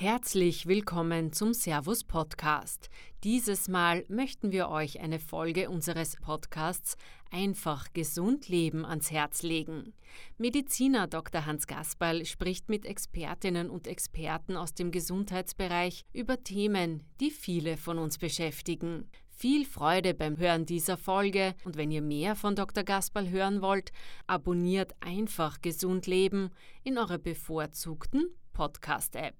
Herzlich willkommen zum Servus Podcast. Dieses Mal möchten wir euch eine Folge unseres Podcasts Einfach gesund leben ans Herz legen. Mediziner Dr. Hans Gasperl spricht mit Expertinnen und Experten aus dem Gesundheitsbereich über Themen, die viele von uns beschäftigen. Viel Freude beim Hören dieser Folge und wenn ihr mehr von Dr. Gasperl hören wollt, abonniert einfach Gesund Leben in eurer bevorzugten Podcast-App.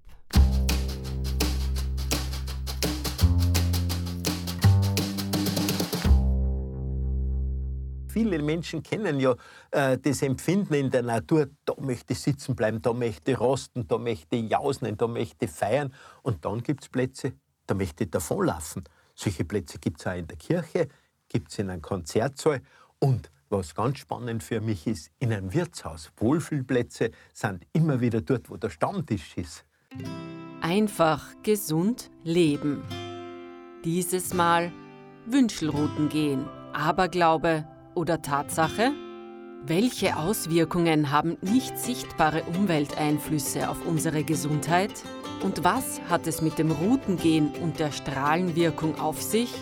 Viele Menschen kennen ja äh, das Empfinden in der Natur, da möchte ich sitzen bleiben, da möchte ich rosten, da möchte ich jausen, da möchte ich feiern. Und dann gibt es Plätze, da möchte ich davonlaufen. Solche Plätze gibt es auch in der Kirche, gibt es in einem Konzertsaal und was ganz spannend für mich ist, in einem Wirtshaus. Wohlfühlplätze sind immer wieder dort, wo der Stammtisch ist. Einfach gesund leben. Dieses Mal Wünschelrouten gehen. Aberglaube oder Tatsache? Welche Auswirkungen haben nicht sichtbare Umwelteinflüsse auf unsere Gesundheit? Und was hat es mit dem Routengehen und der Strahlenwirkung auf sich?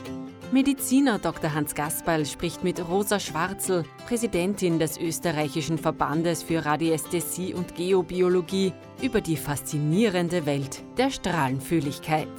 Mediziner Dr. Hans Gasperl spricht mit Rosa Schwarzel, Präsidentin des österreichischen Verbandes für Radiästhesie und Geobiologie, über die faszinierende Welt der Strahlenfühligkeit.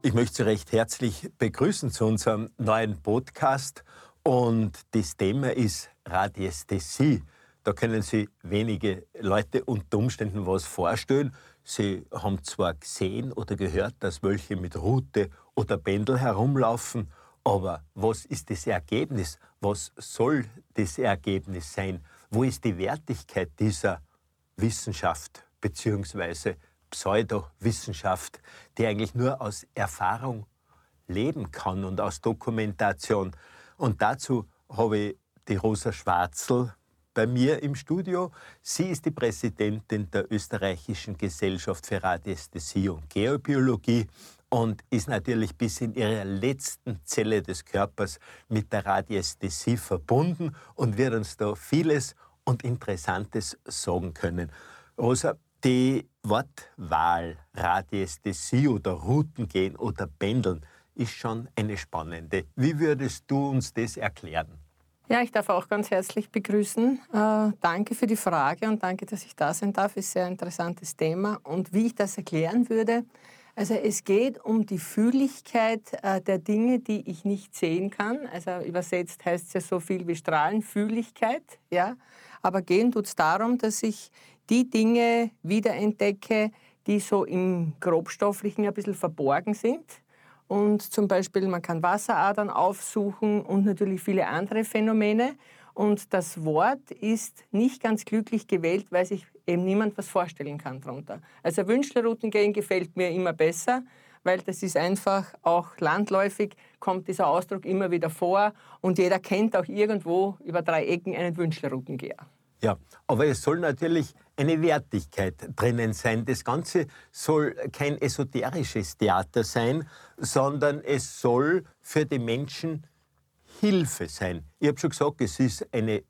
Ich möchte Sie recht herzlich begrüßen zu unserem neuen Podcast und das Thema ist Radiästhesie. Da können Sie wenige Leute unter Umständen was vorstellen. Sie haben zwar gesehen oder gehört, dass welche mit Rute oder Pendel herumlaufen, aber was ist das Ergebnis? Was soll das Ergebnis sein? Wo ist die Wertigkeit dieser Wissenschaft bzw. Pseudowissenschaft, die eigentlich nur aus Erfahrung leben kann und aus Dokumentation? Und dazu habe ich die Rosa Schwarzel bei mir im Studio. Sie ist die Präsidentin der Österreichischen Gesellschaft für Radiästhesie und Geobiologie und ist natürlich bis in ihrer letzten Zelle des Körpers mit der Radiästhesie verbunden und wird uns da vieles und Interessantes sagen können. Rosa, die Wortwahl Radiästhesie oder Routengehen oder Pendeln ist schon eine spannende. Wie würdest du uns das erklären? Ja, ich darf auch ganz herzlich begrüßen. Äh, danke für die Frage und danke, dass ich da sein darf. Ist ein sehr interessantes Thema. Und wie ich das erklären würde, also es geht um die Fühligkeit äh, der Dinge, die ich nicht sehen kann. Also übersetzt heißt es ja so viel wie Strahlenfühligkeit. Ja? Aber gehen tut es darum, dass ich die Dinge wiederentdecke, die so im Grobstofflichen ein bisschen verborgen sind und zum Beispiel, man kann Wasseradern aufsuchen und natürlich viele andere Phänomene. Und das Wort ist nicht ganz glücklich gewählt, weil sich eben niemand was vorstellen kann darunter. Also Wünschelrouten gehen gefällt mir immer besser, weil das ist einfach auch landläufig, kommt dieser Ausdruck immer wieder vor und jeder kennt auch irgendwo über drei Ecken einen Wünschelroutengeher. Ja, aber es soll natürlich eine Wertigkeit drinnen sein. Das Ganze soll kein esoterisches Theater sein, sondern es soll für die Menschen Hilfe sein. Ich habe schon gesagt, es ist eine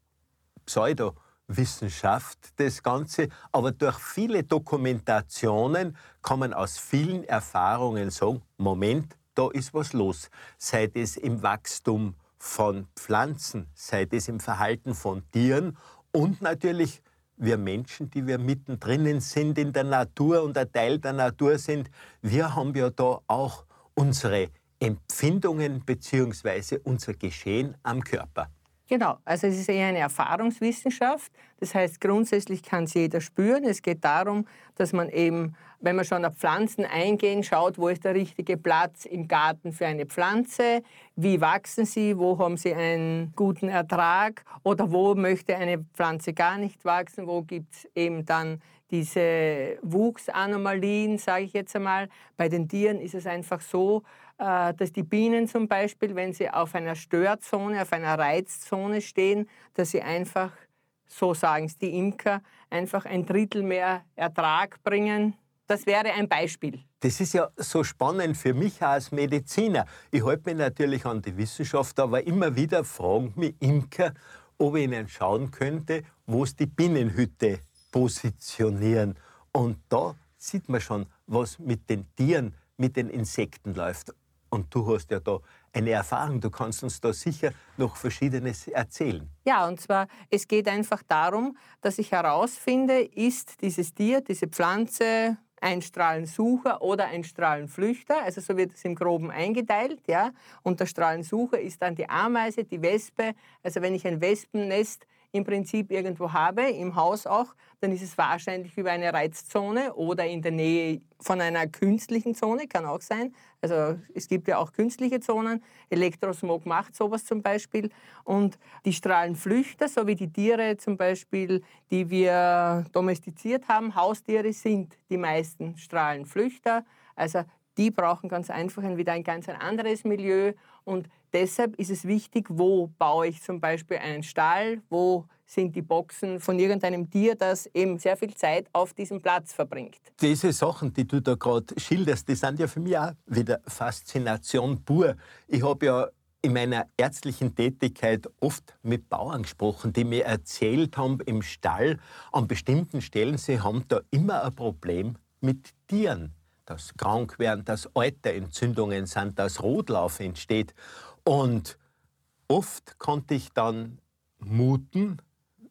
Pseudowissenschaft, das Ganze, aber durch viele Dokumentationen kann man aus vielen Erfahrungen sagen, Moment, da ist was los. Sei es im Wachstum von Pflanzen, sei es im Verhalten von Tieren und natürlich wir Menschen, die wir mittendrin sind in der Natur und ein Teil der Natur sind, wir haben ja da auch unsere Empfindungen bzw. unser Geschehen am Körper. Genau, also es ist eher eine Erfahrungswissenschaft. Das heißt, grundsätzlich kann es jeder spüren. Es geht darum, dass man eben, wenn man schon auf Pflanzen eingehen, schaut, wo ist der richtige Platz im Garten für eine Pflanze, wie wachsen sie, wo haben sie einen guten Ertrag oder wo möchte eine Pflanze gar nicht wachsen, wo gibt es eben dann diese Wuchsanomalien, sage ich jetzt einmal. Bei den Tieren ist es einfach so, dass die Bienen zum Beispiel, wenn sie auf einer Störzone, auf einer Reizzone stehen, dass sie einfach, so sagen es die Imker, einfach ein Drittel mehr Ertrag bringen. Das wäre ein Beispiel. Das ist ja so spannend für mich als Mediziner. Ich halte mich natürlich an die Wissenschaft, aber immer wieder fragen mich Imker, ob ich ihnen schauen könnte, wo es die Bienenhütte positionieren. Und da sieht man schon, was mit den Tieren, mit den Insekten läuft. Und du hast ja da eine Erfahrung. Du kannst uns da sicher noch Verschiedenes erzählen. Ja, und zwar, es geht einfach darum, dass ich herausfinde, ist dieses Tier, diese Pflanze, ein Strahlensucher oder ein Strahlenflüchter, also so wird es im Groben eingeteilt, ja. Und der Strahlensucher ist dann die Ameise, die Wespe. Also wenn ich ein Wespennest im Prinzip irgendwo habe, im Haus auch, dann ist es wahrscheinlich über eine Reizzone oder in der Nähe von einer künstlichen Zone, kann auch sein. Also es gibt ja auch künstliche Zonen. Elektrosmog macht sowas zum Beispiel. Und die Strahlenflüchter, so wie die Tiere zum Beispiel, die wir domestiziert haben, Haustiere sind die meisten Strahlenflüchter. Also die brauchen ganz einfach wieder ein ganz anderes Milieu und deshalb ist es wichtig, wo baue ich zum Beispiel einen Stall, wo sind die Boxen von irgendeinem Tier, das eben sehr viel Zeit auf diesem Platz verbringt. Diese Sachen, die du da gerade schilderst, die sind ja für mich auch wieder Faszination pur. Ich habe ja in meiner ärztlichen Tätigkeit oft mit Bauern gesprochen, die mir erzählt haben im Stall an bestimmten Stellen, sie haben da immer ein Problem mit Tieren dass krank werden, dass Entzündungen sind, dass Rotlauf entsteht. Und oft konnte ich dann muten,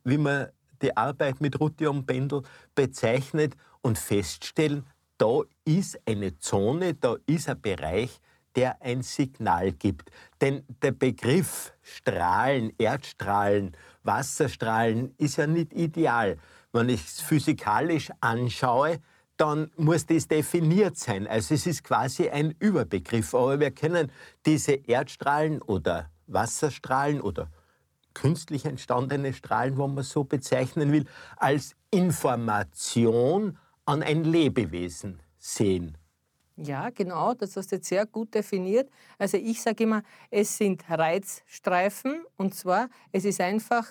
wie man die Arbeit mit Rutium Pendel bezeichnet und feststellen, da ist eine Zone, da ist ein Bereich, der ein Signal gibt. Denn der Begriff Strahlen, Erdstrahlen, Wasserstrahlen ist ja nicht ideal. Wenn ich es physikalisch anschaue, dann muss das definiert sein. Also es ist quasi ein Überbegriff. Aber wir können diese Erdstrahlen oder Wasserstrahlen oder künstlich entstandene Strahlen, wo man so bezeichnen will, als Information an ein Lebewesen sehen. Ja, genau, das hast du jetzt sehr gut definiert. Also ich sage immer, es sind Reizstreifen und zwar, es ist einfach,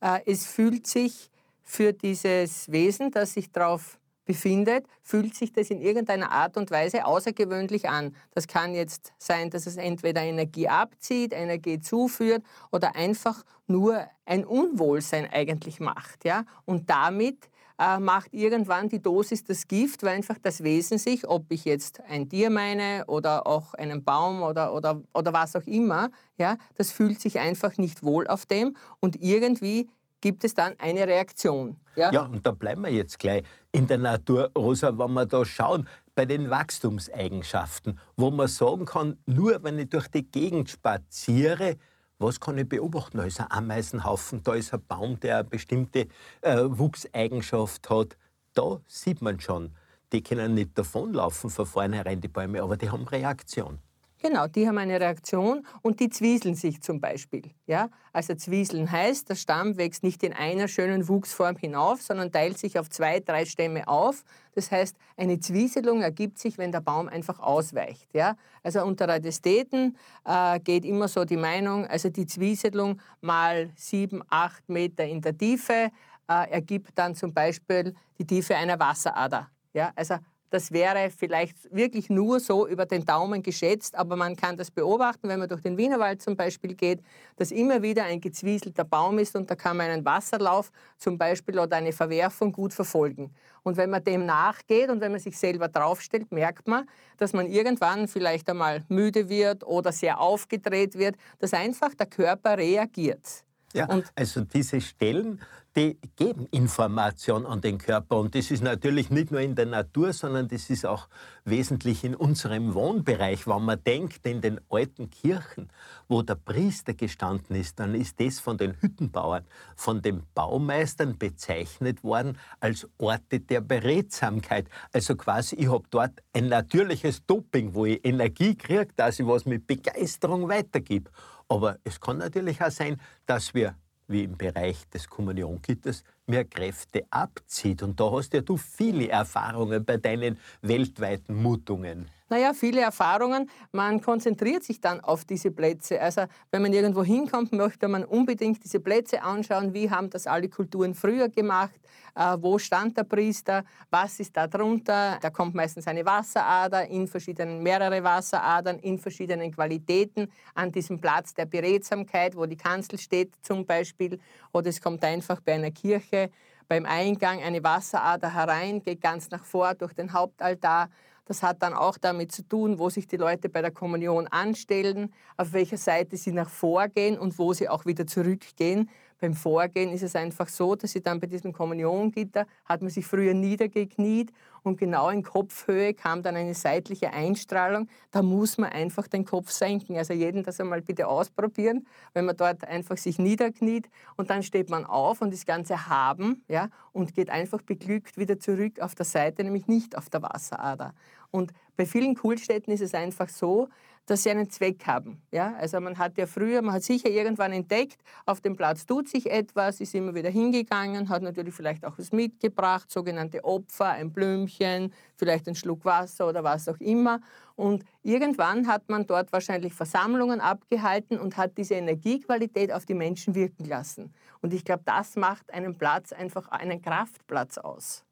äh, es fühlt sich für dieses Wesen, das sich darauf befindet, fühlt sich das in irgendeiner Art und Weise außergewöhnlich an. Das kann jetzt sein, dass es entweder Energie abzieht, Energie zuführt oder einfach nur ein Unwohlsein eigentlich macht. Ja? Und damit äh, macht irgendwann die Dosis das Gift, weil einfach das Wesen sich, ob ich jetzt ein Tier meine oder auch einen Baum oder, oder, oder was auch immer, ja, das fühlt sich einfach nicht wohl auf dem und irgendwie gibt es dann eine Reaktion. Ja? ja, und da bleiben wir jetzt gleich in der Natur, Rosa, wenn wir da schauen, bei den Wachstumseigenschaften, wo man sagen kann, nur wenn ich durch die Gegend spaziere, was kann ich beobachten? Da ist ein Ameisenhaufen, da ist ein Baum, der eine bestimmte äh, Wuchseigenschaft hat. Da sieht man schon, die können nicht davonlaufen von vornherein, die Bäume, aber die haben Reaktion. Genau, die haben eine Reaktion und die zwieseln sich zum Beispiel. Ja? Also zwieseln heißt, der Stamm wächst nicht in einer schönen Wuchsform hinauf, sondern teilt sich auf zwei, drei Stämme auf. Das heißt, eine Zwieselung ergibt sich, wenn der Baum einfach ausweicht. Ja? Also unter Radistäten äh, geht immer so die Meinung, also die Zwieselung mal sieben, acht Meter in der Tiefe äh, ergibt dann zum Beispiel die Tiefe einer Wasserader. Ja? Also das wäre vielleicht wirklich nur so über den Daumen geschätzt, aber man kann das beobachten, wenn man durch den Wienerwald zum Beispiel geht, dass immer wieder ein gezwieselter Baum ist und da kann man einen Wasserlauf zum Beispiel oder eine Verwerfung gut verfolgen. Und wenn man dem nachgeht und wenn man sich selber draufstellt, merkt man, dass man irgendwann vielleicht einmal müde wird oder sehr aufgedreht wird, dass einfach der Körper reagiert. Ja, und also diese Stellen, die geben Information an den Körper. Und das ist natürlich nicht nur in der Natur, sondern das ist auch wesentlich in unserem Wohnbereich. Wenn man denkt, in den alten Kirchen, wo der Priester gestanden ist, dann ist das von den Hüttenbauern, von den Baumeistern bezeichnet worden als Orte der Beredsamkeit. Also quasi, ich habe dort ein natürliches Doping, wo ich Energie kriege, dass ich was mit Begeisterung weitergebe. Aber es kann natürlich auch sein, dass wir wie im Bereich des Kommuniongitters mehr Kräfte abzieht. Und da hast ja du viele Erfahrungen bei deinen weltweiten Mutungen. Naja, viele Erfahrungen. Man konzentriert sich dann auf diese Plätze. Also wenn man irgendwo hinkommt, möchte man unbedingt diese Plätze anschauen. Wie haben das alle Kulturen früher gemacht? Äh, wo stand der Priester? Was ist da drunter? Da kommt meistens eine Wasserader in verschiedenen, mehrere Wasseradern in verschiedenen Qualitäten an diesem Platz der Beredsamkeit, wo die Kanzel steht zum Beispiel. Oder es kommt einfach bei einer Kirche beim Eingang eine Wasserader herein, geht ganz nach vor durch den Hauptaltar. Das hat dann auch damit zu tun, wo sich die Leute bei der Kommunion anstellen, auf welcher Seite sie nach vorgehen und wo sie auch wieder zurückgehen. Beim Vorgehen ist es einfach so, dass sie dann bei diesem Kommuniongitter hat man sich früher niedergekniet und genau in Kopfhöhe kam dann eine seitliche Einstrahlung. Da muss man einfach den Kopf senken. Also jeden das einmal bitte ausprobieren, wenn man dort einfach sich niederkniet und dann steht man auf und das Ganze haben ja, und geht einfach beglückt wieder zurück auf der Seite, nämlich nicht auf der Wasserader. Und bei vielen Kultstätten ist es einfach so, dass sie einen Zweck haben. Ja? Also man hat ja früher, man hat sicher irgendwann entdeckt, auf dem Platz tut sich etwas, ist immer wieder hingegangen, hat natürlich vielleicht auch was mitgebracht, sogenannte Opfer, ein Blümchen, vielleicht ein Schluck Wasser oder was auch immer. Und irgendwann hat man dort wahrscheinlich Versammlungen abgehalten und hat diese Energiequalität auf die Menschen wirken lassen. Und ich glaube, das macht einen Platz einfach einen Kraftplatz aus.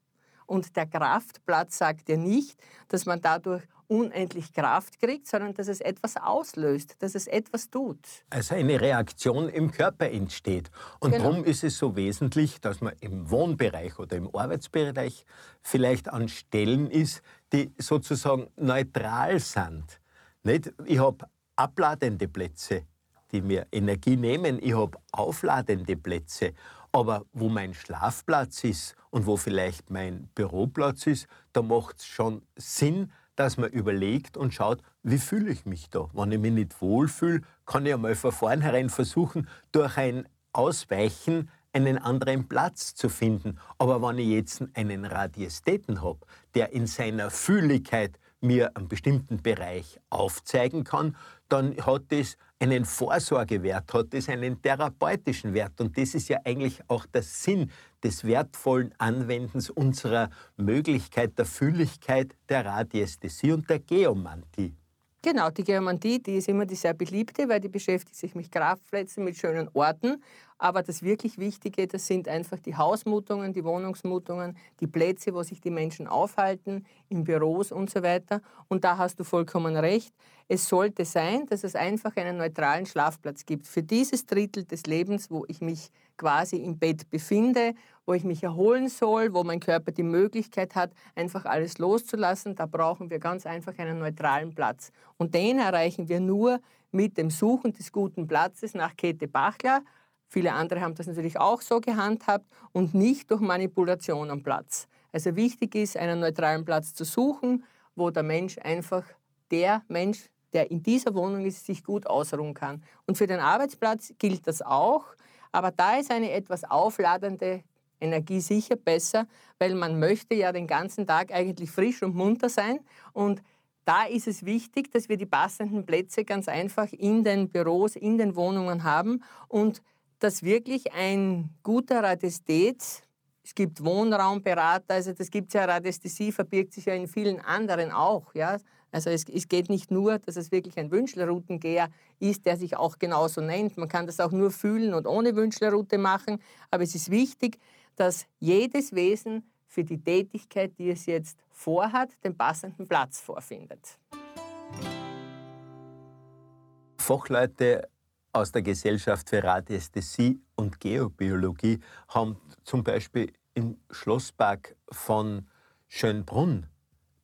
Und der Kraftplatz sagt ja nicht, dass man dadurch unendlich Kraft kriegt, sondern dass es etwas auslöst, dass es etwas tut. Also eine Reaktion im Körper entsteht. Und genau. darum ist es so wesentlich, dass man im Wohnbereich oder im Arbeitsbereich vielleicht an Stellen ist, die sozusagen neutral sind. Nicht? Ich habe abladende Plätze, die mir Energie nehmen. Ich habe aufladende Plätze. Aber wo mein Schlafplatz ist und wo vielleicht mein Büroplatz ist, da macht es schon Sinn, dass man überlegt und schaut, wie fühle ich mich da. Wenn ich mich nicht wohlfühle, kann ich einmal von vornherein versuchen, durch ein Ausweichen einen anderen Platz zu finden. Aber wenn ich jetzt einen Radiästheten habe, der in seiner Fühligkeit mir einen bestimmten Bereich aufzeigen kann, dann hat das einen Vorsorgewert, hat das einen therapeutischen Wert. Und das ist ja eigentlich auch der Sinn des wertvollen Anwendens unserer Möglichkeit der Fühligkeit, der Radiästhesie und der Geomantie. Genau, die Geomantie, die ist immer die sehr beliebte, weil die beschäftigt sich mit Kraftplätzen, mit schönen Orten. Aber das wirklich Wichtige, das sind einfach die Hausmutungen, die Wohnungsmutungen, die Plätze, wo sich die Menschen aufhalten, in Büros und so weiter. Und da hast du vollkommen recht. Es sollte sein, dass es einfach einen neutralen Schlafplatz gibt. Für dieses Drittel des Lebens, wo ich mich quasi im Bett befinde, wo ich mich erholen soll, wo mein Körper die Möglichkeit hat, einfach alles loszulassen, da brauchen wir ganz einfach einen neutralen Platz. Und den erreichen wir nur mit dem Suchen des guten Platzes nach Käthe Bachler. Viele andere haben das natürlich auch so gehandhabt und nicht durch Manipulation am Platz. Also wichtig ist, einen neutralen Platz zu suchen, wo der Mensch einfach der Mensch der in dieser Wohnung ist, sich gut ausruhen kann. Und für den Arbeitsplatz gilt das auch, aber da ist eine etwas aufladende Energie sicher besser, weil man möchte ja den ganzen Tag eigentlich frisch und munter sein. Und da ist es wichtig, dass wir die passenden Plätze ganz einfach in den Büros, in den Wohnungen haben und dass wirklich ein guter Radiesthet, es gibt Wohnraumberater, also das gibt es ja, Radiesthesie verbirgt sich ja in vielen anderen auch, ja, also es, es, geht nicht nur, dass es wirklich ein Wünschlerroutengeher ist, der sich auch genauso nennt. Man kann das auch nur fühlen und ohne Wünschlerroute machen. Aber es ist wichtig, dass jedes Wesen für die Tätigkeit, die es jetzt vorhat, den passenden Platz vorfindet. Fachleute aus der Gesellschaft für Radiästhesie und Geobiologie haben zum Beispiel im Schlosspark von Schönbrunn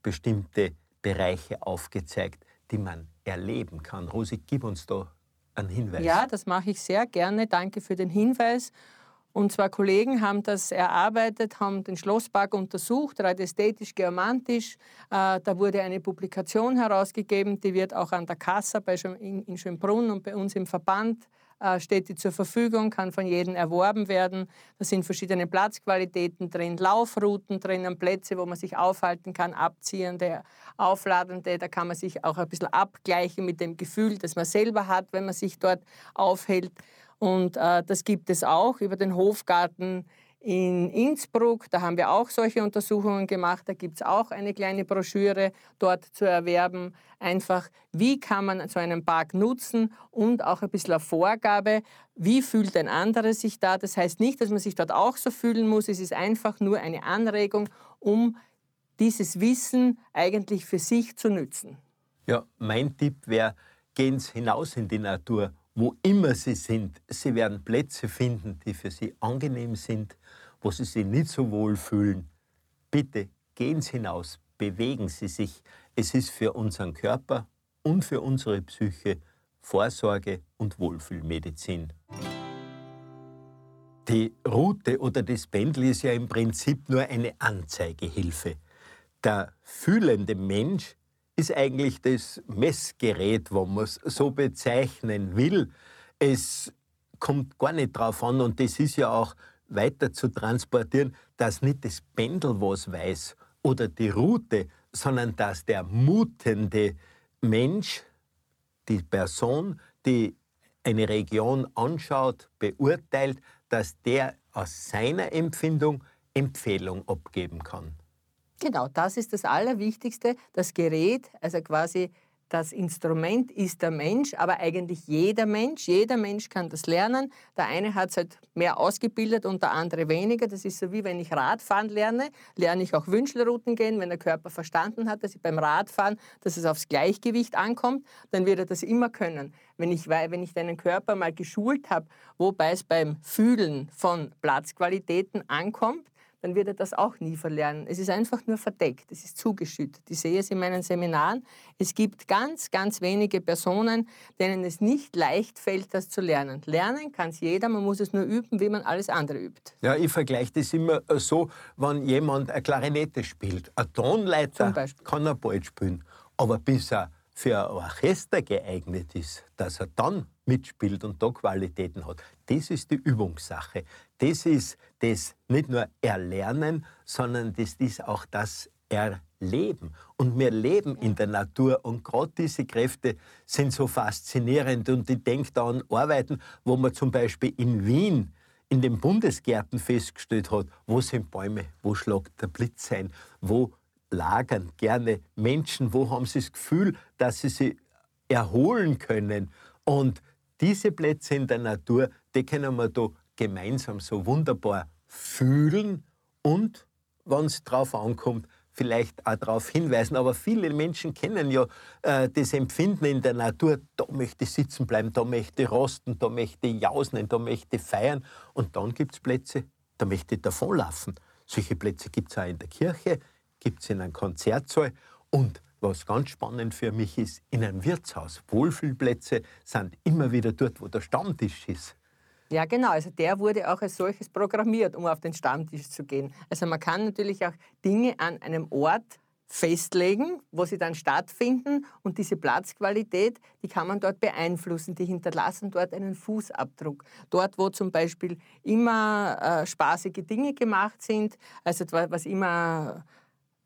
bestimmte Bereiche aufgezeigt, die man erleben kann. Rosi, gib uns da einen Hinweis. Ja, das mache ich sehr gerne. Danke für den Hinweis. Und zwar Kollegen haben das erarbeitet, haben den Schlosspark untersucht, rein ästhetisch, geomantisch. Äh, da wurde eine Publikation herausgegeben, die wird auch an der Kassa in Schönbrunn und bei uns im Verband steht die zur Verfügung, kann von jedem erworben werden. Da sind verschiedene Platzqualitäten drin, Laufrouten drinnen, Plätze, wo man sich aufhalten kann, abziehende, aufladende. Da kann man sich auch ein bisschen abgleichen mit dem Gefühl, das man selber hat, wenn man sich dort aufhält. Und äh, das gibt es auch über den Hofgarten in Innsbruck, da haben wir auch solche Untersuchungen gemacht. Da gibt es auch eine kleine Broschüre dort zu erwerben. Einfach, wie kann man so einen Park nutzen und auch ein bisschen eine Vorgabe, wie fühlt ein anderer sich da. Das heißt nicht, dass man sich dort auch so fühlen muss. Es ist einfach nur eine Anregung, um dieses Wissen eigentlich für sich zu nützen. Ja, mein Tipp wäre, gehen Sie hinaus in die Natur wo immer Sie sind. Sie werden Plätze finden, die für Sie angenehm sind, wo Sie sich nicht so wohl fühlen, bitte gehen Sie hinaus, bewegen Sie sich. Es ist für unseren Körper und für unsere Psyche Vorsorge und Wohlfühlmedizin. Die Route oder das Pendel ist ja im Prinzip nur eine Anzeigehilfe. Der fühlende Mensch ist eigentlich das Messgerät, wo man es so bezeichnen will. Es kommt gar nicht drauf an und das ist ja auch weiter zu transportieren, dass nicht das Pendel was weiß oder die Route, sondern dass der mutende Mensch, die Person, die eine Region anschaut, beurteilt, dass der aus seiner Empfindung Empfehlung abgeben kann. Genau, das ist das Allerwichtigste. Das Gerät, also quasi das Instrument ist der Mensch, aber eigentlich jeder Mensch. Jeder Mensch kann das lernen. Der eine hat es halt mehr ausgebildet und der andere weniger. Das ist so wie wenn ich Radfahren lerne, lerne ich auch Wünschelrouten gehen. Wenn der Körper verstanden hat, dass ich beim Radfahren, dass es aufs Gleichgewicht ankommt, dann wird er das immer können. Wenn ich, wenn ich deinen Körper mal geschult habe, wobei es beim Fühlen von Platzqualitäten ankommt, dann wird er das auch nie verlernen. Es ist einfach nur verdeckt, es ist zugeschüttet. Ich sehe es in meinen Seminaren. Es gibt ganz, ganz wenige Personen, denen es nicht leicht fällt, das zu lernen. Lernen kann es jeder, man muss es nur üben, wie man alles andere übt. Ja, ich vergleiche das immer so, wenn jemand eine Klarinette spielt. Ein Tonleiter kann er bald spielen, aber bis er für ein Orchester geeignet ist, dass er dann mitspielt und da Qualitäten hat. Das ist die Übungssache. Das ist das nicht nur Erlernen, sondern das ist auch das Erleben. Und wir leben in der Natur und gerade diese Kräfte sind so faszinierend. Und ich denke da an Arbeiten, wo man zum Beispiel in Wien in den Bundesgärten festgestellt hat, wo sind Bäume, wo schlagt der Blitz ein, wo lagern gerne Menschen, wo haben sie das Gefühl, dass sie sich erholen können. Und diese Plätze in der Natur, die können wir da gemeinsam so wunderbar fühlen und, wenn es drauf ankommt, vielleicht auch darauf hinweisen. Aber viele Menschen kennen ja äh, das Empfinden in der Natur, da möchte ich sitzen bleiben, da möchte ich rosten, da möchte ich jausen, da möchte ich feiern. Und dann gibt es Plätze, da möchte ich davonlaufen. Solche Plätze gibt es auch in der Kirche, gibt es in einem Konzertsaal. Und was ganz spannend für mich ist, in einem Wirtshaus. Wohlfühlplätze sind immer wieder dort, wo der Stammtisch ist. Ja, genau. Also der wurde auch als solches programmiert, um auf den Stammtisch zu gehen. Also man kann natürlich auch Dinge an einem Ort festlegen, wo sie dann stattfinden und diese Platzqualität, die kann man dort beeinflussen. Die hinterlassen dort einen Fußabdruck. Dort, wo zum Beispiel immer äh, spaßige Dinge gemacht sind, also was immer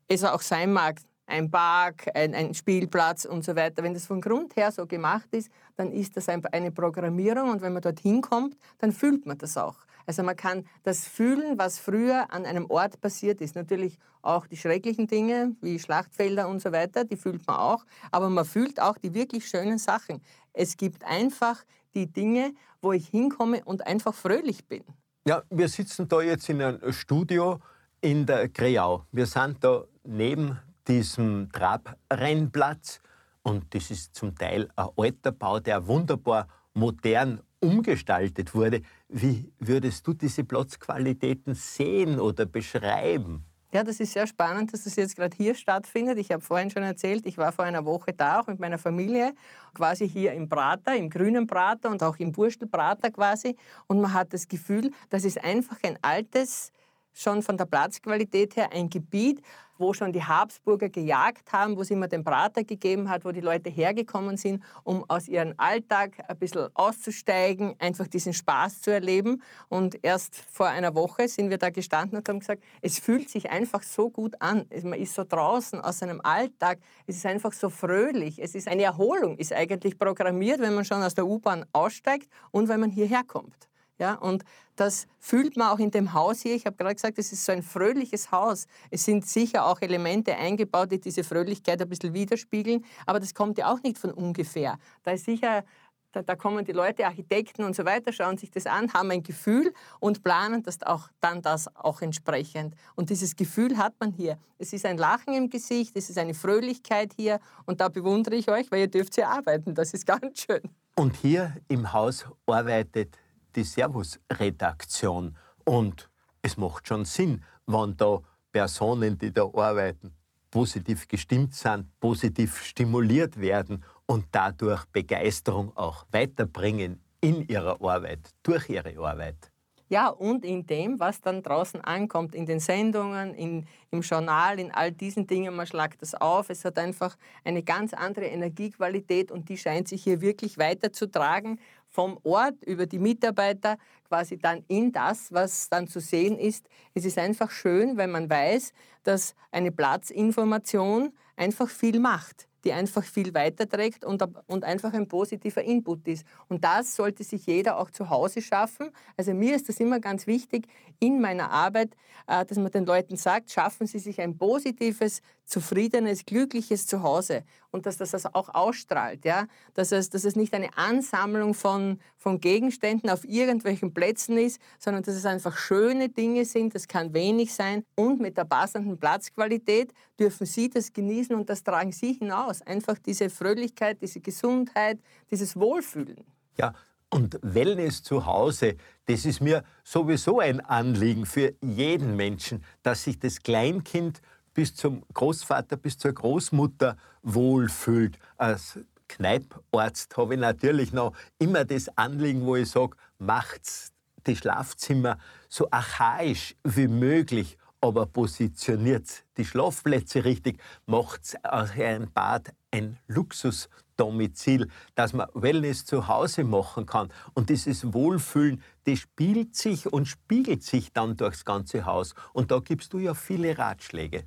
es auch sein mag, ein Park, ein, ein, Spielplatz und so weiter. Wenn das von Grund her so gemacht ist, dann ist das eine Programmierung und wenn man dorthin kommt, dann fühlt man das auch. Also man kann das fühlen, was früher an einem Ort passiert ist. Natürlich auch die schrecklichen Dinge wie Schlachtfelder und so weiter, die fühlt man auch, aber man fühlt auch die wirklich schönen Sachen. Es gibt einfach die Dinge, wo ich hinkomme und einfach fröhlich bin. Ja, wir sitzen da jetzt in einem Studio in der Kreau. Wir sind da neben diesem Trabrennplatz und das ist zum Teil ein alter Bau, der wunderbar modern umgestaltet wurde. Wie würdest du diese Platzqualitäten sehen oder beschreiben? Ja, das ist sehr spannend, dass das jetzt gerade hier stattfindet. Ich habe vorhin schon erzählt, ich war vor einer Woche da, auch mit meiner Familie, quasi hier im Prater, im grünen Prater und auch im Burstelprater quasi. Und man hat das Gefühl, das ist einfach ein altes, schon von der Platzqualität her ein Gebiet, wo schon die Habsburger gejagt haben, wo es immer den Prater gegeben hat, wo die Leute hergekommen sind, um aus ihrem Alltag ein bisschen auszusteigen, einfach diesen Spaß zu erleben. Und erst vor einer Woche sind wir da gestanden und haben gesagt, es fühlt sich einfach so gut an. Man ist so draußen aus seinem Alltag. Es ist einfach so fröhlich. Es ist eine Erholung, ist eigentlich programmiert, wenn man schon aus der U-Bahn aussteigt und wenn man hierher kommt. Ja, und das fühlt man auch in dem Haus hier. Ich habe gerade gesagt, es ist so ein fröhliches Haus. Es sind sicher auch Elemente eingebaut, die diese Fröhlichkeit ein bisschen widerspiegeln. Aber das kommt ja auch nicht von ungefähr. Da ist sicher da, da, kommen die Leute, Architekten und so weiter, schauen sich das an, haben ein Gefühl und planen das auch, dann das auch entsprechend. Und dieses Gefühl hat man hier. Es ist ein Lachen im Gesicht, es ist eine Fröhlichkeit hier und da bewundere ich euch, weil ihr dürft hier arbeiten. Das ist ganz schön. Und hier im Haus arbeitet die Servus-Redaktion. Und es macht schon Sinn, wenn da Personen, die da arbeiten, positiv gestimmt sind, positiv stimuliert werden und dadurch Begeisterung auch weiterbringen in ihrer Arbeit, durch ihre Arbeit. Ja, und in dem, was dann draußen ankommt, in den Sendungen, in, im Journal, in all diesen Dingen, man schlagt das auf. Es hat einfach eine ganz andere Energiequalität und die scheint sich hier wirklich weiterzutragen vom Ort über die Mitarbeiter quasi dann in das, was dann zu sehen ist. Es ist einfach schön, wenn man weiß, dass eine Platzinformation einfach viel macht die einfach viel weiterträgt und, und einfach ein positiver Input ist. Und das sollte sich jeder auch zu Hause schaffen. Also mir ist das immer ganz wichtig in meiner Arbeit, äh, dass man den Leuten sagt, schaffen Sie sich ein positives, zufriedenes, glückliches Zuhause und dass das auch ausstrahlt, ja? dass, es, dass es nicht eine Ansammlung von, von Gegenständen auf irgendwelchen Plätzen ist, sondern dass es einfach schöne Dinge sind, das kann wenig sein und mit der passenden Platzqualität dürfen Sie das genießen und das tragen Sie hinaus. Einfach diese Fröhlichkeit, diese Gesundheit, dieses Wohlfühlen. Ja, und Wellness zu Hause, das ist mir sowieso ein Anliegen für jeden Menschen, dass sich das Kleinkind bis zum Großvater, bis zur Großmutter wohlfühlt. Als Kneiparzt habe ich natürlich noch immer das Anliegen, wo ich sage, macht's die Schlafzimmer so archaisch wie möglich, aber positioniert die Schlafplätze richtig, macht einem Bad ein Luxusdomizil, dass man Wellness zu Hause machen kann. Und dieses Wohlfühlen, das spielt sich und spiegelt sich dann durchs ganze Haus. Und da gibst du ja viele Ratschläge.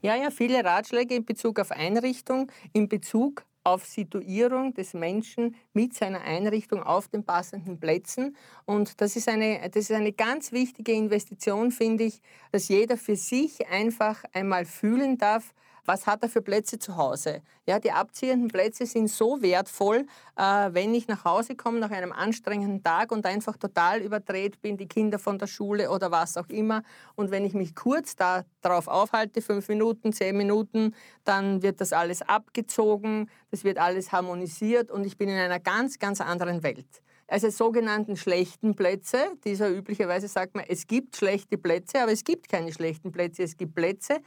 Ja, ja, viele Ratschläge in Bezug auf Einrichtung, in Bezug auf Situierung des Menschen mit seiner Einrichtung auf den passenden Plätzen. Und das ist eine, das ist eine ganz wichtige Investition, finde ich, dass jeder für sich einfach einmal fühlen darf, was hat er für Plätze zu Hause. Ja, die abziehenden Plätze sind so wertvoll, äh, wenn ich nach Hause komme nach einem anstrengenden Tag und einfach total überdreht bin, die Kinder von der Schule oder was auch immer. Und wenn ich mich kurz darauf aufhalte, fünf Minuten, zehn Minuten, dann wird das alles abgezogen, das wird alles harmonisiert und ich bin in einer ganz, ganz anderen Welt also sogenannten schlechten Plätze. Dieser üblicherweise sagt man, es gibt schlechte Plätze, aber es gibt keine schlechten Plätze. Es gibt Plätze,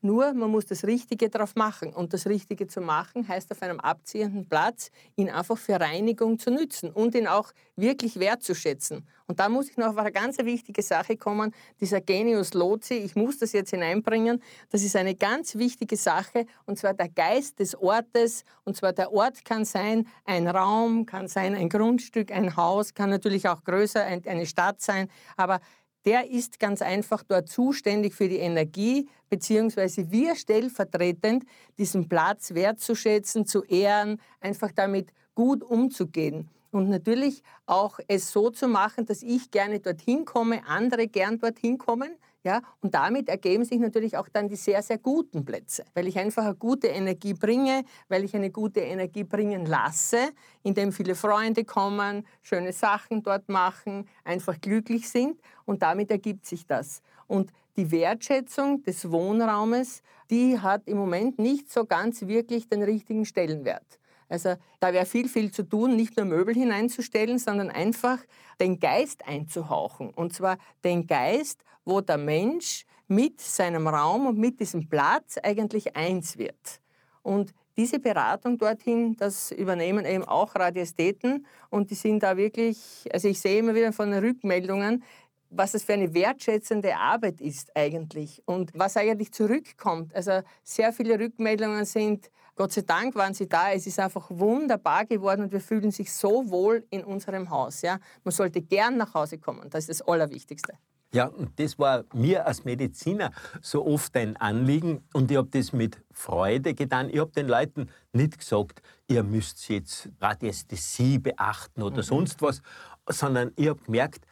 nur man muss das Richtige drauf machen. Und das Richtige zu machen heißt auf einem abziehenden Platz, ihn einfach für Reinigung zu nützen und ihn auch wirklich wertzuschätzen. Und da muss ich noch auf eine ganz wichtige Sache kommen, dieser Genius Loci, ich muss das jetzt hineinbringen, das ist eine ganz wichtige Sache, und zwar der Geist des Ortes. Und zwar der Ort kann sein ein Raum, kann sein ein Grundstück, ein Haus, kann natürlich auch größer, eine Stadt sein, aber der ist ganz einfach dort zuständig für die Energie, beziehungsweise wir stellvertretend diesen Platz wertzuschätzen, zu ehren, einfach damit gut umzugehen. Und natürlich auch es so zu machen, dass ich gerne dorthin komme, andere gern dorthin kommen. Ja, und damit ergeben sich natürlich auch dann die sehr, sehr guten Plätze, weil ich einfach eine gute Energie bringe, weil ich eine gute Energie bringen lasse, indem viele Freunde kommen, schöne Sachen dort machen, einfach glücklich sind und damit ergibt sich das. Und die Wertschätzung des Wohnraumes, die hat im Moment nicht so ganz wirklich den richtigen Stellenwert. Also da wäre viel, viel zu tun, nicht nur Möbel hineinzustellen, sondern einfach den Geist einzuhauchen. Und zwar den Geist, wo der Mensch mit seinem Raum und mit diesem Platz eigentlich eins wird. Und diese Beratung dorthin, das übernehmen eben auch Radiästheten und die sind da wirklich, also ich sehe immer wieder von den Rückmeldungen, was das für eine wertschätzende Arbeit ist eigentlich und was eigentlich zurückkommt. Also sehr viele Rückmeldungen sind, Gott sei Dank waren sie da, es ist einfach wunderbar geworden und wir fühlen sich so wohl in unserem Haus. Ja? Man sollte gern nach Hause kommen, das ist das Allerwichtigste. Ja, und das war mir als Mediziner so oft ein Anliegen und ich habe das mit Freude getan. Ich habe den Leuten nicht gesagt, ihr müsst jetzt Radiästhesie beachten oder mhm. sonst was, sondern ich habe gemerkt,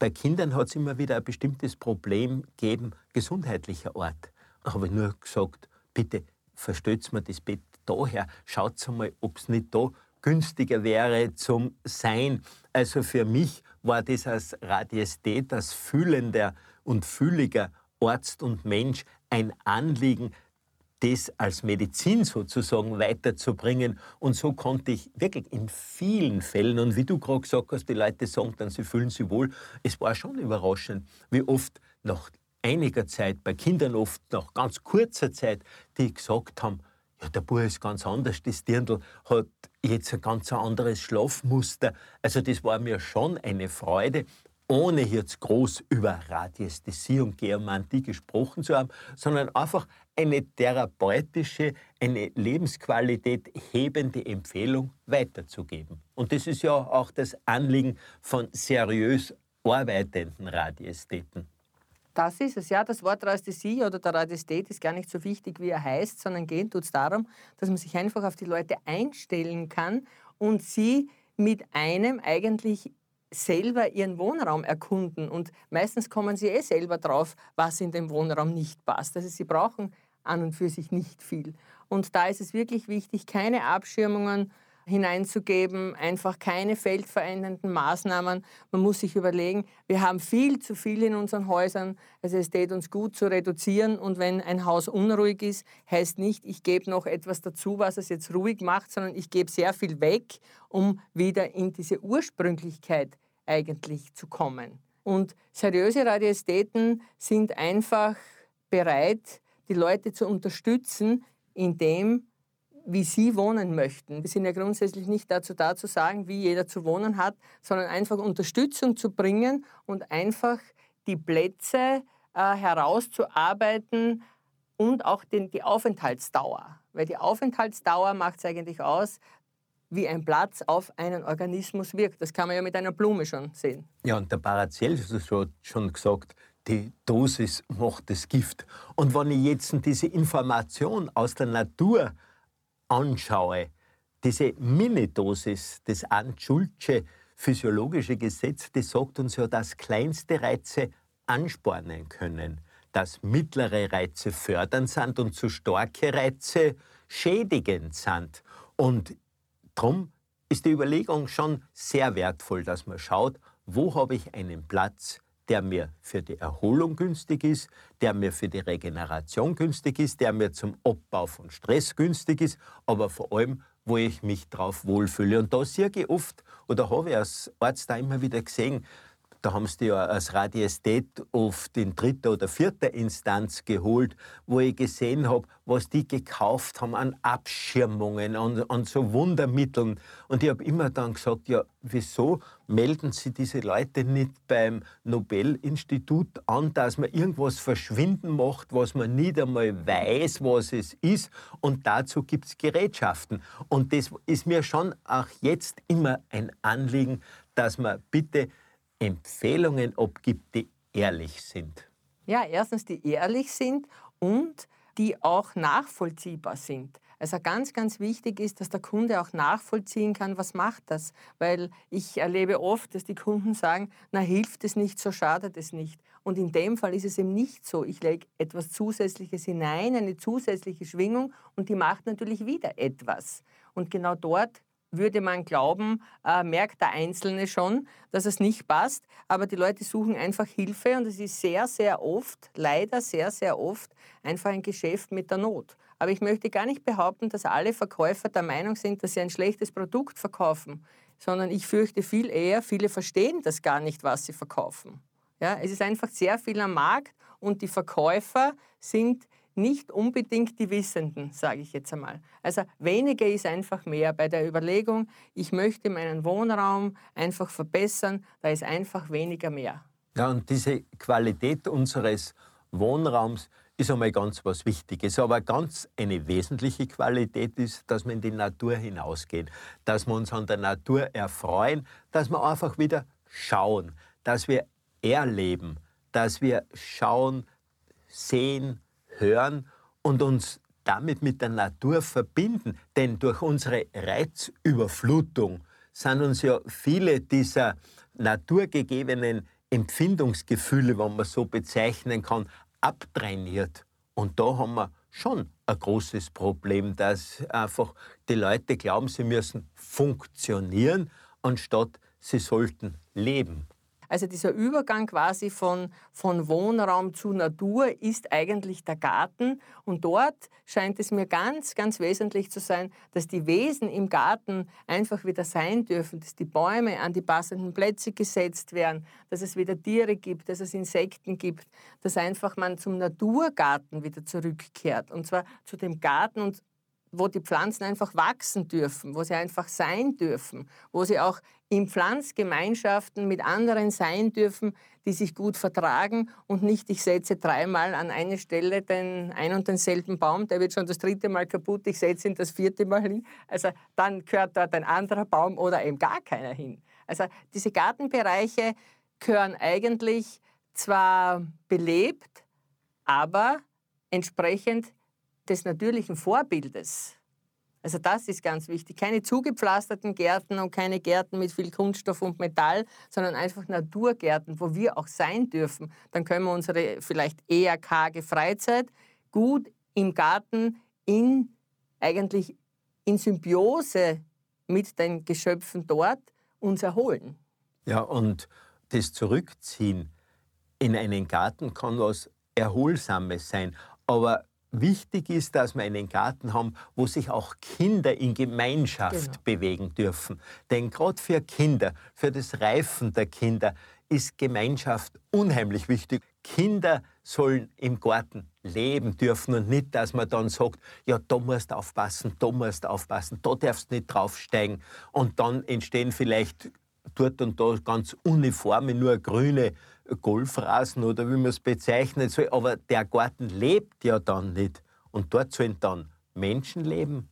bei Kindern hat es immer wieder ein bestimmtes Problem gegeben, gesundheitlicher Art. Da habe ich nur gesagt, bitte verstellt mir das Bett daher, schaut mal, ob es nicht da günstiger wäre zum Sein. Also für mich war das als Radiestät, als fühlender und fühliger Arzt und Mensch ein Anliegen, das als Medizin sozusagen weiterzubringen. Und so konnte ich wirklich in vielen Fällen, und wie du gerade gesagt hast, die Leute sagen dann, sie fühlen sich wohl, es war schon überraschend, wie oft nach einiger Zeit, bei Kindern oft nach ganz kurzer Zeit, die gesagt haben, ja, der Bub ist ganz anders, das Dirndl hat jetzt ein ganz anderes Schlafmuster. Also das war mir schon eine Freude, ohne jetzt groß über Radiästhesie und Geomantie gesprochen zu haben, sondern einfach eine therapeutische, eine Lebensqualität hebende Empfehlung weiterzugeben. Und das ist ja auch das Anliegen von seriös arbeitenden Radiästheten. Das ist es, ja. Das Wort Radiästhesie oder der Radiästhet ist gar nicht so wichtig, wie er heißt, sondern gehen tut es darum, dass man sich einfach auf die Leute einstellen kann und sie mit einem eigentlich selber ihren Wohnraum erkunden. Und meistens kommen sie eh selber drauf, was in dem Wohnraum nicht passt. Also sie brauchen an und für sich nicht viel. Und da ist es wirklich wichtig, keine Abschirmungen hineinzugeben, einfach keine feldverändernden Maßnahmen. Man muss sich überlegen, wir haben viel zu viel in unseren Häusern. Also es steht uns gut zu reduzieren und wenn ein Haus unruhig ist, heißt nicht, ich gebe noch etwas dazu, was es jetzt ruhig macht, sondern ich gebe sehr viel weg, um wieder in diese Ursprünglichkeit eigentlich zu kommen. Und seriöse Radiästheten sind einfach bereit, die Leute zu unterstützen, indem wie sie wohnen möchten. Wir sind ja grundsätzlich nicht dazu da zu sagen, wie jeder zu wohnen hat, sondern einfach Unterstützung zu bringen und einfach die Plätze äh, herauszuarbeiten und auch den, die Aufenthaltsdauer. Weil die Aufenthaltsdauer macht es eigentlich aus, wie ein Platz auf einen Organismus wirkt. Das kann man ja mit einer Blume schon sehen. Ja, und der Paracelsus hat schon gesagt, die Dosis macht das Gift. Und wenn ich jetzt diese Information aus der Natur anschaue, diese Minidosis, das Anschuldsche physiologische Gesetz, das sagt uns ja, dass kleinste Reize anspornen können, dass mittlere Reize fördernd sind und zu starke Reize schädigend sind. Und darum ist die Überlegung schon sehr wertvoll, dass man schaut, wo habe ich einen Platz, der mir für die Erholung günstig ist, der mir für die Regeneration günstig ist, der mir zum Abbau von Stress günstig ist, aber vor allem, wo ich mich drauf wohlfühle. Und da sehe ich oft, oder habe ich als Arzt da immer wieder gesehen, da haben sie ja als Radiestät oft in dritter oder vierter Instanz geholt, wo ich gesehen habe, was die gekauft haben an Abschirmungen, an, an so Wundermitteln. Und ich habe immer dann gesagt, ja, wieso melden Sie diese Leute nicht beim Nobelinstitut an, dass man irgendwas verschwinden macht, was man nicht einmal weiß, was es ist. Und dazu gibt es Gerätschaften. Und das ist mir schon auch jetzt immer ein Anliegen, dass man bitte Empfehlungen abgibt, die ehrlich sind? Ja, erstens, die ehrlich sind und die auch nachvollziehbar sind. Also ganz, ganz wichtig ist, dass der Kunde auch nachvollziehen kann, was macht das. Weil ich erlebe oft, dass die Kunden sagen, na hilft es nicht, so schadet es nicht. Und in dem Fall ist es eben nicht so. Ich lege etwas Zusätzliches hinein, eine zusätzliche Schwingung und die macht natürlich wieder etwas. Und genau dort würde man glauben, äh, merkt der Einzelne schon, dass es nicht passt. Aber die Leute suchen einfach Hilfe und es ist sehr, sehr oft, leider sehr, sehr oft, einfach ein Geschäft mit der Not. Aber ich möchte gar nicht behaupten, dass alle Verkäufer der Meinung sind, dass sie ein schlechtes Produkt verkaufen, sondern ich fürchte viel eher, viele verstehen das gar nicht, was sie verkaufen. Ja, es ist einfach sehr viel am Markt und die Verkäufer sind nicht unbedingt die Wissenden, sage ich jetzt einmal. Also weniger ist einfach mehr. Bei der Überlegung, ich möchte meinen Wohnraum einfach verbessern, da ist einfach weniger mehr. Ja, und diese Qualität unseres Wohnraums ist einmal ganz was Wichtiges. Aber ganz eine wesentliche Qualität ist, dass wir in die Natur hinausgehen, dass wir uns an der Natur erfreuen, dass wir einfach wieder schauen, dass wir erleben, dass wir schauen, sehen, hören und uns damit mit der Natur verbinden. Denn durch unsere Reizüberflutung sind uns ja viele dieser naturgegebenen Empfindungsgefühle, wenn man so bezeichnen kann, abtrainiert. Und da haben wir schon ein großes Problem, dass einfach die Leute glauben, sie müssen funktionieren, anstatt sie sollten leben. Also dieser Übergang quasi von, von Wohnraum zu Natur ist eigentlich der Garten. Und dort scheint es mir ganz, ganz wesentlich zu sein, dass die Wesen im Garten einfach wieder sein dürfen, dass die Bäume an die passenden Plätze gesetzt werden, dass es wieder Tiere gibt, dass es Insekten gibt, dass einfach man zum Naturgarten wieder zurückkehrt. Und zwar zu dem Garten und wo die Pflanzen einfach wachsen dürfen, wo sie einfach sein dürfen, wo sie auch in Pflanzgemeinschaften mit anderen sein dürfen, die sich gut vertragen und nicht, ich setze dreimal an eine Stelle den ein und denselben Baum, der wird schon das dritte Mal kaputt, ich setze ihn das vierte Mal hin. Also dann gehört dort ein anderer Baum oder eben gar keiner hin. Also diese Gartenbereiche gehören eigentlich zwar belebt, aber entsprechend des natürlichen Vorbildes. Also das ist ganz wichtig. Keine zugepflasterten Gärten und keine Gärten mit viel Kunststoff und Metall, sondern einfach Naturgärten, wo wir auch sein dürfen. Dann können wir unsere vielleicht eher karge Freizeit gut im Garten in eigentlich in Symbiose mit den Geschöpfen dort uns erholen. Ja, und das Zurückziehen in einen Garten kann was Erholsames sein. Aber Wichtig ist, dass wir einen Garten haben, wo sich auch Kinder in Gemeinschaft genau. bewegen dürfen. Denn gerade für Kinder, für das Reifen der Kinder, ist Gemeinschaft unheimlich wichtig. Kinder sollen im Garten leben dürfen und nicht, dass man dann sagt, ja, da musst du aufpassen, da musst du aufpassen, da darfst du nicht draufsteigen. Und dann entstehen vielleicht dort und da ganz uniforme, nur grüne Golfrasen oder wie man es bezeichnen soll. Aber der Garten lebt ja dann nicht. Und dort sollen dann Menschen leben.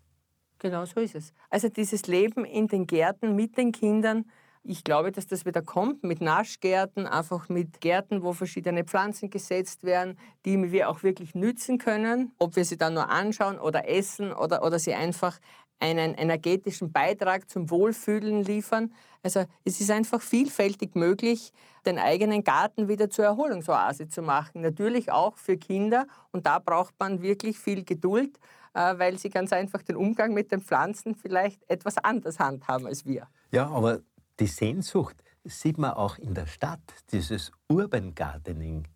Genau so ist es. Also dieses Leben in den Gärten mit den Kindern, ich glaube, dass das wieder kommt mit Naschgärten, einfach mit Gärten, wo verschiedene Pflanzen gesetzt werden, die wir auch wirklich nützen können. Ob wir sie dann nur anschauen oder essen oder, oder sie einfach einen energetischen Beitrag zum Wohlfühlen liefern. Also es ist einfach vielfältig möglich, den eigenen Garten wieder zur Erholungsoase zu machen. Natürlich auch für Kinder und da braucht man wirklich viel Geduld, äh, weil sie ganz einfach den Umgang mit den Pflanzen vielleicht etwas anders handhaben als wir. Ja, aber die Sehnsucht sieht man auch in der Stadt, dieses Urban Gardening,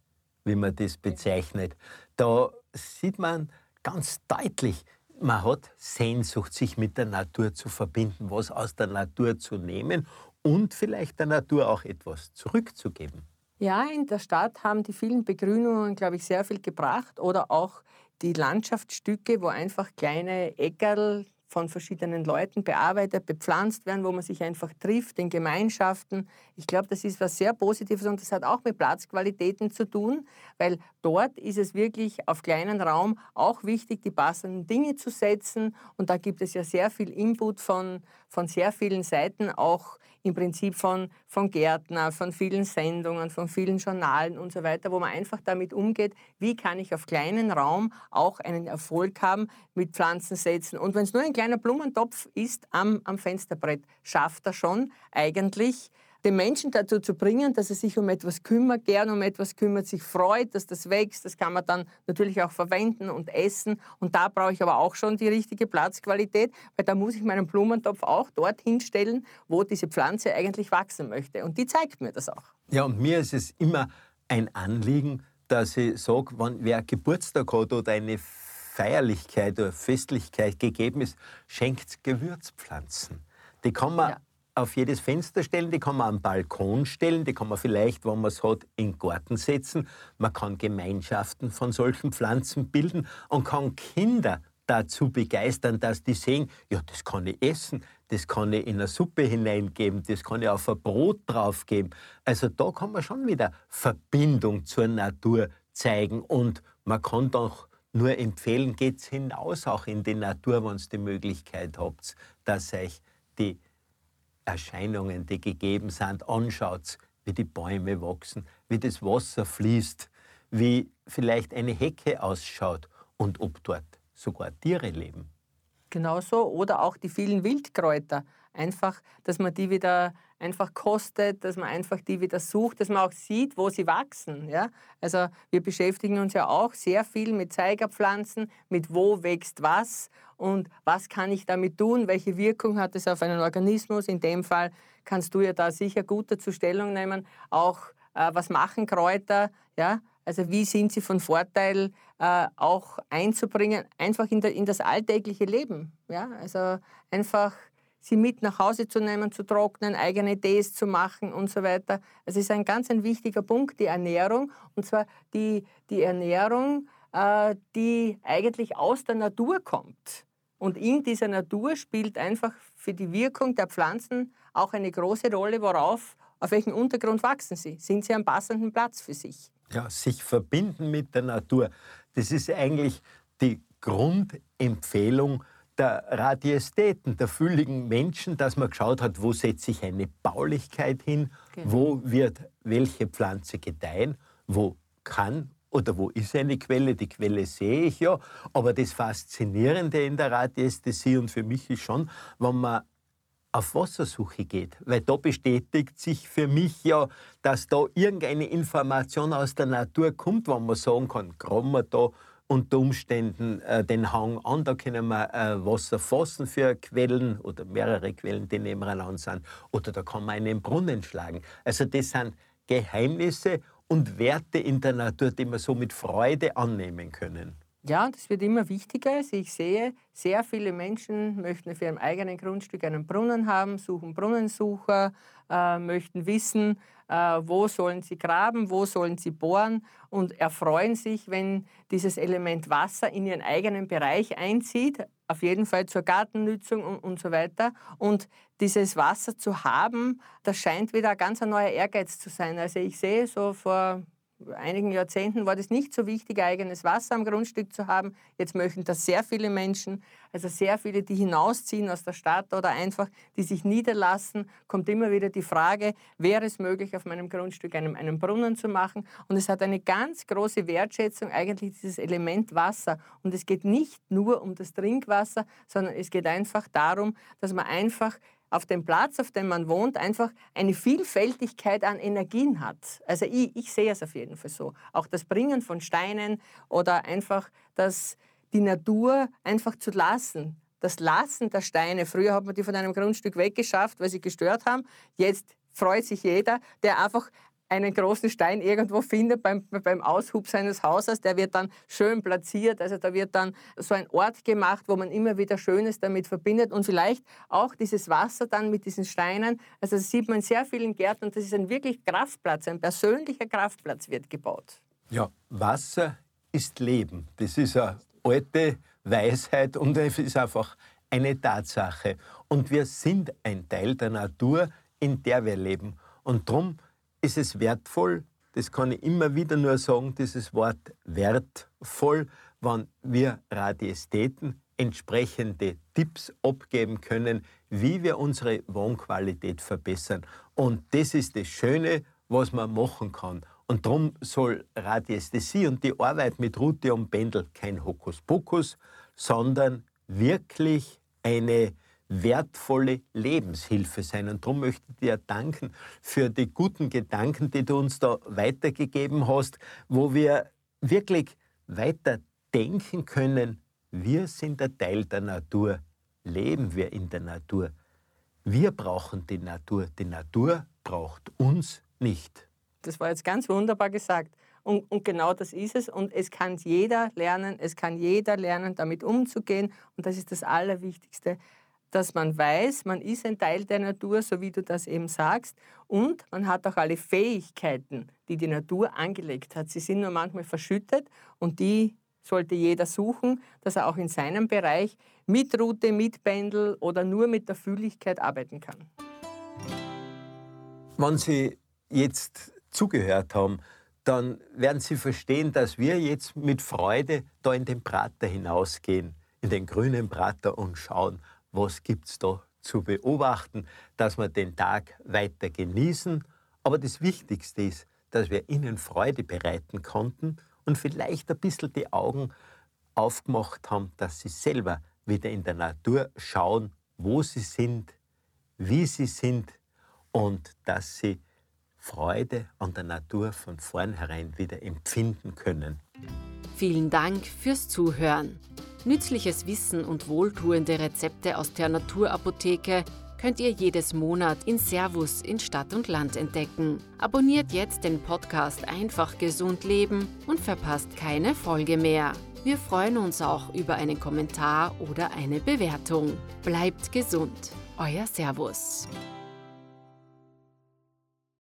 wie man das bezeichnet. Da sieht man ganz deutlich, man hat Sehnsucht, sich mit der Natur zu verbinden, was aus der Natur zu nehmen und vielleicht der Natur auch etwas zurückzugeben. Ja, in der Stadt haben die vielen Begrünungen, glaube ich, sehr viel gebracht oder auch die Landschaftsstücke, wo einfach kleine Äckerl von verschiedenen Leuten bearbeitet, bepflanzt werden, wo man sich einfach trifft in Gemeinschaften. Ich glaube, das ist was sehr Positives und das hat auch mit Platzqualitäten zu tun, weil dort ist es wirklich auf kleinen Raum auch wichtig, die passenden Dinge zu setzen. Und da gibt es ja sehr viel Input von, von sehr vielen Seiten, auch im Prinzip von, von Gärtner, von vielen Sendungen, von vielen Journalen und so weiter, wo man einfach damit umgeht, wie kann ich auf kleinen Raum auch einen Erfolg haben mit Pflanzen setzen. Und wenn es nur ein kleiner Blumentopf ist am, am Fensterbrett, schafft er schon eigentlich den Menschen dazu zu bringen, dass er sich um etwas kümmert, gern um etwas kümmert, sich freut, dass das wächst. Das kann man dann natürlich auch verwenden und essen. Und da brauche ich aber auch schon die richtige Platzqualität, weil da muss ich meinen Blumentopf auch dorthin stellen, wo diese Pflanze eigentlich wachsen möchte. Und die zeigt mir das auch. Ja, und mir ist es immer ein Anliegen, dass ich sage, wenn wer Geburtstag hat oder eine Feierlichkeit oder Festlichkeit gegeben ist, schenkt Gewürzpflanzen. Die kann man ja auf jedes Fenster stellen, die kann man am Balkon stellen, die kann man vielleicht, wenn man es hat, in den Garten setzen. Man kann Gemeinschaften von solchen Pflanzen bilden und kann Kinder dazu begeistern, dass die sehen, ja, das kann ich essen, das kann ich in eine Suppe hineingeben, das kann ich auf ein Brot draufgeben. Also da kann man schon wieder Verbindung zur Natur zeigen und man kann doch nur empfehlen, geht hinaus auch in die Natur, wenn ihr die Möglichkeit habt, dass euch die Erscheinungen, die gegeben sind, anschaut, wie die Bäume wachsen, wie das Wasser fließt, wie vielleicht eine Hecke ausschaut und ob dort sogar Tiere leben. Genauso oder auch die vielen Wildkräuter. Einfach, dass man die wieder einfach kostet, dass man einfach die wieder sucht, dass man auch sieht, wo sie wachsen. Ja? Also wir beschäftigen uns ja auch sehr viel mit Zeigerpflanzen, mit wo wächst was und was kann ich damit tun, welche Wirkung hat es auf einen Organismus. In dem Fall kannst du ja da sicher gut dazu Stellung nehmen, auch äh, was machen Kräuter, ja? Also wie sind sie von Vorteil äh, auch einzubringen, einfach in, der, in, das alltägliche Leben. Ja? Also einfach sie mit nach Hause zu nehmen, zu trocknen, eigene Tees zu machen und so weiter. Es ist ein ganz ein wichtiger Punkt, die Ernährung. Und zwar die, die Ernährung, äh, die eigentlich aus der Natur kommt. Und in dieser Natur spielt einfach für die Wirkung der Pflanzen auch eine große Rolle, worauf, auf welchem Untergrund wachsen sie. Sind sie am passenden Platz für sich? Ja, sich verbinden mit der Natur. Das ist eigentlich die Grundempfehlung der Radiästheten, der fülligen Menschen, dass man geschaut hat, wo setze ich eine Baulichkeit hin, genau. wo wird welche Pflanze gedeihen, wo kann oder wo ist eine Quelle? Die Quelle sehe ich ja. Aber das Faszinierende in der Radiästhesie und für mich ist schon, wenn man auf Wassersuche geht. Weil da bestätigt sich für mich ja, dass da irgendeine Information aus der Natur kommt, wo man sagen kann, graben wir da unter Umständen äh, den Hang an, da können wir äh, Wasser fassen für Quellen oder mehrere Quellen, die nebeneinander sind. Oder da kann man einen Brunnen schlagen. Also das sind Geheimnisse und Werte in der Natur, die wir so mit Freude annehmen können. Ja, das wird immer wichtiger. Also ich sehe, sehr viele Menschen möchten für ihr eigenen Grundstück einen Brunnen haben, suchen Brunnensucher, äh, möchten wissen, äh, wo sollen sie graben, wo sollen sie bohren und erfreuen sich, wenn dieses Element Wasser in ihren eigenen Bereich einzieht, auf jeden Fall zur Gartennützung und, und so weiter. Und dieses Wasser zu haben, das scheint wieder ein ganz neuer Ehrgeiz zu sein. Also ich sehe so vor einigen Jahrzehnten war das nicht so wichtig, eigenes Wasser am Grundstück zu haben. Jetzt möchten das sehr viele Menschen, also sehr viele, die hinausziehen aus der Stadt oder einfach, die sich niederlassen, kommt immer wieder die Frage, wäre es möglich, auf meinem Grundstück einen, einen Brunnen zu machen? Und es hat eine ganz große Wertschätzung, eigentlich dieses Element Wasser. Und es geht nicht nur um das Trinkwasser, sondern es geht einfach darum, dass man einfach auf dem Platz, auf dem man wohnt, einfach eine Vielfältigkeit an Energien hat. Also ich, ich sehe es auf jeden Fall so. Auch das Bringen von Steinen oder einfach das, die Natur einfach zu lassen. Das Lassen der Steine. Früher hat man die von einem Grundstück weggeschafft, weil sie gestört haben. Jetzt freut sich jeder, der einfach einen großen Stein irgendwo findet beim, beim Aushub seines Hauses, der wird dann schön platziert. Also da wird dann so ein Ort gemacht, wo man immer wieder Schönes damit verbindet und vielleicht auch dieses Wasser dann mit diesen Steinen. Also das sieht man in sehr vielen Gärten und das ist ein wirklich Kraftplatz, ein persönlicher Kraftplatz wird gebaut. Ja, Wasser ist Leben. Das ist eine alte Weisheit und es ist einfach eine Tatsache. Und wir sind ein Teil der Natur, in der wir leben. Und darum ist es wertvoll, das kann ich immer wieder nur sagen, dieses Wort wertvoll, wenn wir Radiästheten entsprechende Tipps abgeben können, wie wir unsere Wohnqualität verbessern. Und das ist das Schöne, was man machen kann. Und darum soll Radiästhesie und die Arbeit mit Rute und Pendel kein Hokuspokus, sondern wirklich eine wertvolle Lebenshilfe sein. Und darum möchte ich dir danken für die guten Gedanken, die du uns da weitergegeben hast, wo wir wirklich weiter denken können, wir sind ein Teil der Natur, leben wir in der Natur. Wir brauchen die Natur, die Natur braucht uns nicht. Das war jetzt ganz wunderbar gesagt. Und, und, genau das ist es. Und es kann jeder lernen, es kann jeder lernen, damit umzugehen. Und das ist das Allerwichtigste dass man weiß, man ist ein Teil der Natur, so wie du das eben sagst, und man hat auch alle Fähigkeiten, die die Natur angelegt hat. Sie sind nur manchmal verschüttet und die sollte jeder suchen, dass er auch in seinem Bereich mit Route, mit Pendel oder nur mit der Fühligkeit arbeiten kann. Wenn Sie jetzt zugehört haben, dann werden Sie verstehen, dass wir jetzt mit Freude da in den Prater hinausgehen, in den grünen Prater und schauen, was gibt es da zu beobachten, dass wir den Tag weiter genießen. Aber das Wichtigste ist, dass wir ihnen Freude bereiten konnten und vielleicht ein bisschen die Augen aufgemacht haben, dass sie selber wieder in der Natur schauen, wo sie sind, wie sie sind und dass sie Freude an der Natur von vornherein wieder empfinden können. Vielen Dank fürs Zuhören. Nützliches Wissen und wohltuende Rezepte aus der Naturapotheke könnt ihr jedes Monat in Servus in Stadt und Land entdecken. Abonniert jetzt den Podcast Einfach gesund leben und verpasst keine Folge mehr. Wir freuen uns auch über einen Kommentar oder eine Bewertung. Bleibt gesund. Euer Servus.